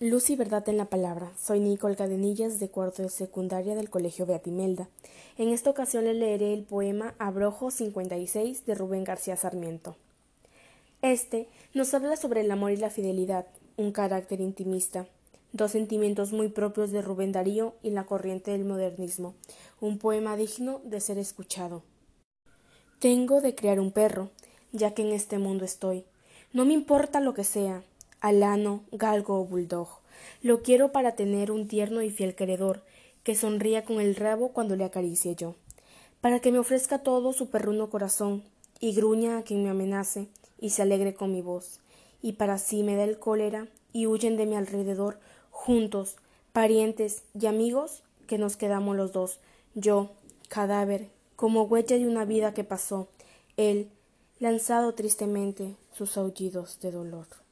Luz y verdad en la palabra. Soy Nicole Cadenillas de cuarto de secundaria del Colegio Beatimelda. En esta ocasión le leeré el poema Abrojo 56 de Rubén García Sarmiento. Este nos habla sobre el amor y la fidelidad, un carácter intimista, dos sentimientos muy propios de Rubén Darío y la corriente del modernismo, un poema digno de ser escuchado. Tengo de criar un perro, ya que en este mundo estoy. No me importa lo que sea, alano, galgo o bulldog. Lo quiero para tener un tierno y fiel queredor, que sonría con el rabo cuando le acaricie yo, para que me ofrezca todo su perruno corazón, y gruña a quien me amenace, y se alegre con mi voz, y para sí me da el cólera, y huyen de mi alrededor, juntos, parientes y amigos, que nos quedamos los dos, yo, cadáver, como huella de una vida que pasó, él, lanzado tristemente sus aullidos de dolor.